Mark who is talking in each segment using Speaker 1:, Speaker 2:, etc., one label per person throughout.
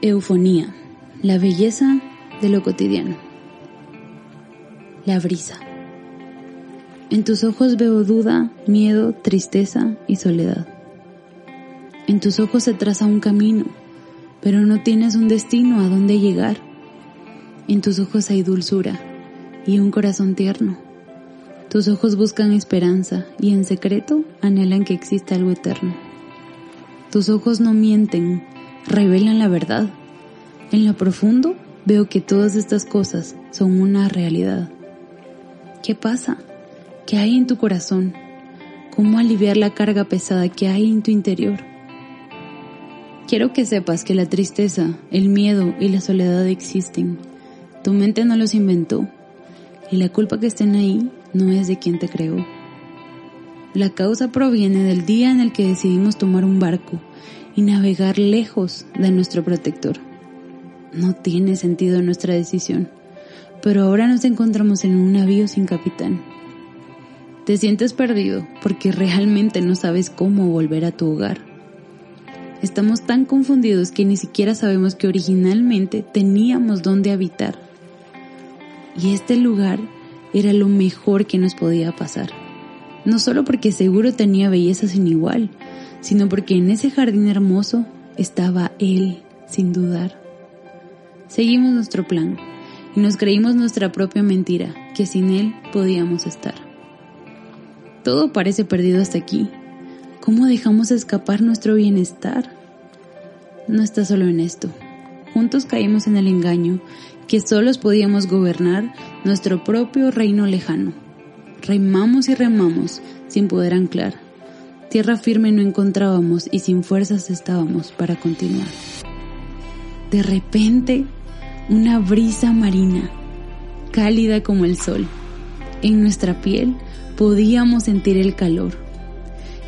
Speaker 1: Eufonía, la belleza de lo cotidiano. La brisa. En tus ojos veo duda, miedo, tristeza y soledad. En tus ojos se traza un camino, pero no tienes un destino a dónde llegar. En tus ojos hay dulzura y un corazón tierno. Tus ojos buscan esperanza y en secreto anhelan que exista algo eterno. Tus ojos no mienten, revelan la verdad. En lo profundo veo que todas estas cosas son una realidad. ¿Qué pasa? ¿Qué hay en tu corazón? ¿Cómo aliviar la carga pesada que hay en tu interior? Quiero que sepas que la tristeza, el miedo y la soledad existen. Tu mente no los inventó y la culpa que estén ahí no es de quien te creó. La causa proviene del día en el que decidimos tomar un barco y navegar lejos de nuestro protector. No tiene sentido nuestra decisión, pero ahora nos encontramos en un navío sin capitán. Te sientes perdido porque realmente no sabes cómo volver a tu hogar. Estamos tan confundidos que ni siquiera sabemos que originalmente teníamos dónde habitar. Y este lugar era lo mejor que nos podía pasar. No solo porque seguro tenía belleza sin igual, sino porque en ese jardín hermoso estaba Él, sin dudar. Seguimos nuestro plan y nos creímos nuestra propia mentira, que sin Él podíamos estar. Todo parece perdido hasta aquí. ¿Cómo dejamos escapar nuestro bienestar? No está solo en esto. Juntos caímos en el engaño que solos podíamos gobernar nuestro propio reino lejano. Remamos y remamos sin poder anclar Tierra firme no encontrábamos y sin fuerzas estábamos para continuar. De repente, una brisa marina, cálida como el sol. En nuestra piel podíamos sentir el calor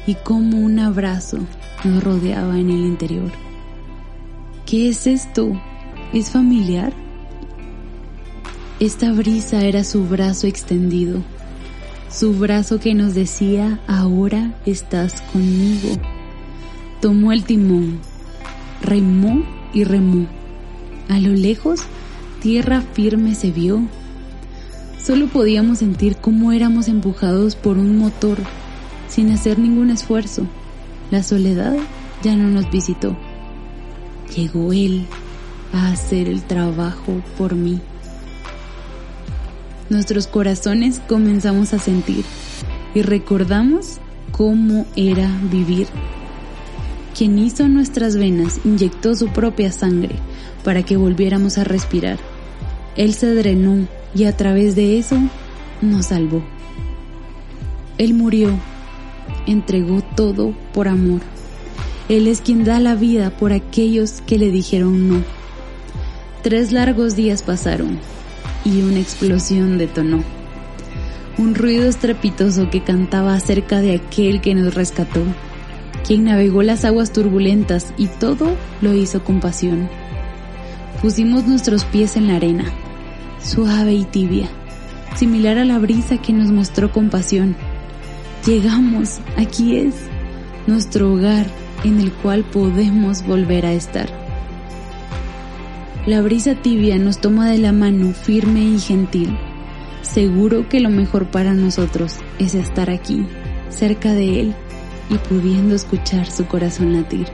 Speaker 1: y como un abrazo nos rodeaba en el interior. ¿Qué es esto? ¿Es familiar? Esta brisa era su brazo extendido su brazo que nos decía, ahora estás conmigo. Tomó el timón, remó y remó. A lo lejos, tierra firme se vio. Solo podíamos sentir cómo éramos empujados por un motor, sin hacer ningún esfuerzo. La soledad ya no nos visitó. Llegó él a hacer el trabajo por mí nuestros corazones comenzamos a sentir y recordamos cómo era vivir. Quien hizo nuestras venas inyectó su propia sangre para que volviéramos a respirar. Él se drenó y a través de eso nos salvó. Él murió, entregó todo por amor. Él es quien da la vida por aquellos que le dijeron no. Tres largos días pasaron y una explosión detonó. Un ruido estrepitoso que cantaba acerca de aquel que nos rescató, quien navegó las aguas turbulentas y todo lo hizo con pasión. Pusimos nuestros pies en la arena, suave y tibia, similar a la brisa que nos mostró compasión. Llegamos, aquí es, nuestro hogar en el cual podemos volver a estar. La brisa tibia nos toma de la mano firme y gentil. Seguro que lo mejor para nosotros es estar aquí, cerca de Él y pudiendo escuchar su corazón latir.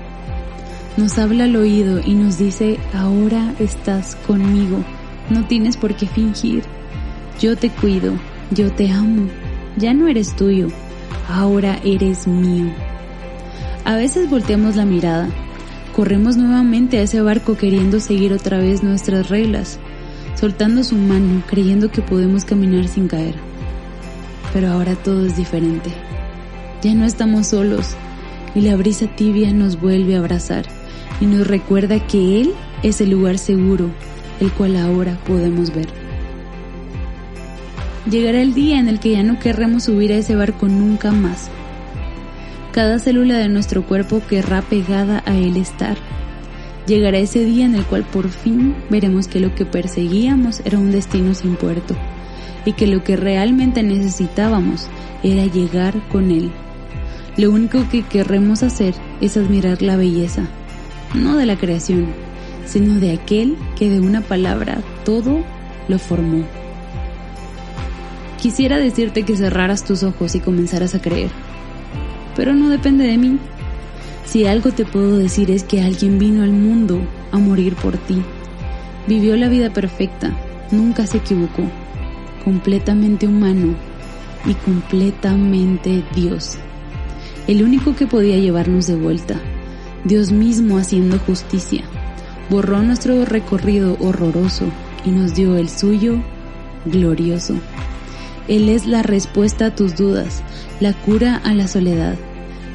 Speaker 1: Nos habla al oído y nos dice, ahora estás conmigo, no tienes por qué fingir. Yo te cuido, yo te amo, ya no eres tuyo, ahora eres mío. A veces volteamos la mirada corremos nuevamente a ese barco queriendo seguir otra vez nuestras reglas, soltando su mano, creyendo que podemos caminar sin caer. Pero ahora todo es diferente. Ya no estamos solos y la brisa tibia nos vuelve a abrazar y nos recuerda que Él es el lugar seguro, el cual ahora podemos ver. Llegará el día en el que ya no querremos subir a ese barco nunca más cada célula de nuestro cuerpo querrá pegada a él estar. Llegará ese día en el cual por fin veremos que lo que perseguíamos era un destino sin puerto y que lo que realmente necesitábamos era llegar con él. Lo único que querremos hacer es admirar la belleza, no de la creación, sino de aquel que de una palabra todo lo formó. Quisiera decirte que cerraras tus ojos y comenzaras a creer, pero no depende de mí. Si algo te puedo decir es que alguien vino al mundo a morir por ti. Vivió la vida perfecta, nunca se equivocó, completamente humano y completamente Dios. El único que podía llevarnos de vuelta, Dios mismo haciendo justicia, borró nuestro recorrido horroroso y nos dio el suyo glorioso. Él es la respuesta a tus dudas, la cura a la soledad,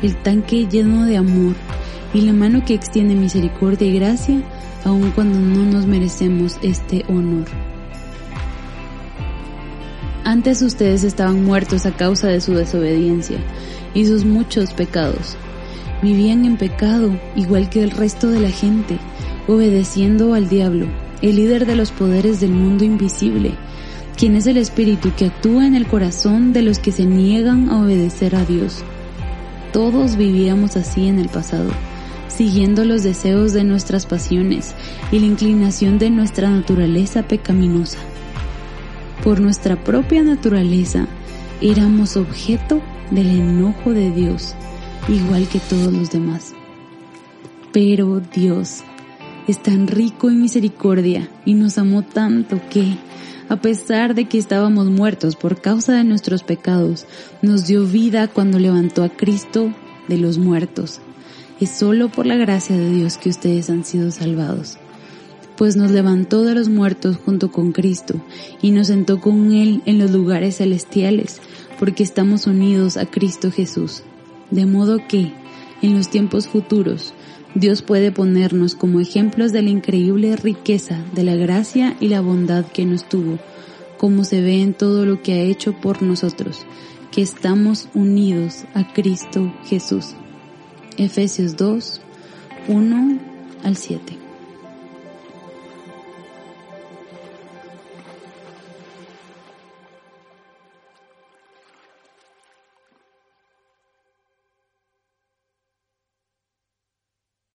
Speaker 1: el tanque lleno de amor y la mano que extiende misericordia y gracia aun cuando no nos merecemos este honor. Antes ustedes estaban muertos a causa de su desobediencia y sus muchos pecados. Vivían en pecado igual que el resto de la gente, obedeciendo al diablo, el líder de los poderes del mundo invisible, quien es el espíritu que actúa en el corazón de los que se niegan a obedecer a Dios. Todos vivíamos así en el pasado, siguiendo los deseos de nuestras pasiones y la inclinación de nuestra naturaleza pecaminosa. Por nuestra propia naturaleza, éramos objeto del enojo de Dios, igual que todos los demás. Pero Dios es tan rico en misericordia y nos amó tanto que, a pesar de que estábamos muertos por causa de nuestros pecados, nos dio vida cuando levantó a Cristo de los muertos. Es solo por la gracia de Dios que ustedes han sido salvados, pues nos levantó de los muertos junto con Cristo y nos sentó con Él en los lugares celestiales, porque estamos unidos a Cristo Jesús. De modo que, en los tiempos futuros, Dios puede ponernos como ejemplos de la increíble riqueza de la gracia y la bondad que nos tuvo, como se ve en todo lo que ha hecho por nosotros, que estamos unidos a Cristo Jesús. Efesios 2, 1 al 7.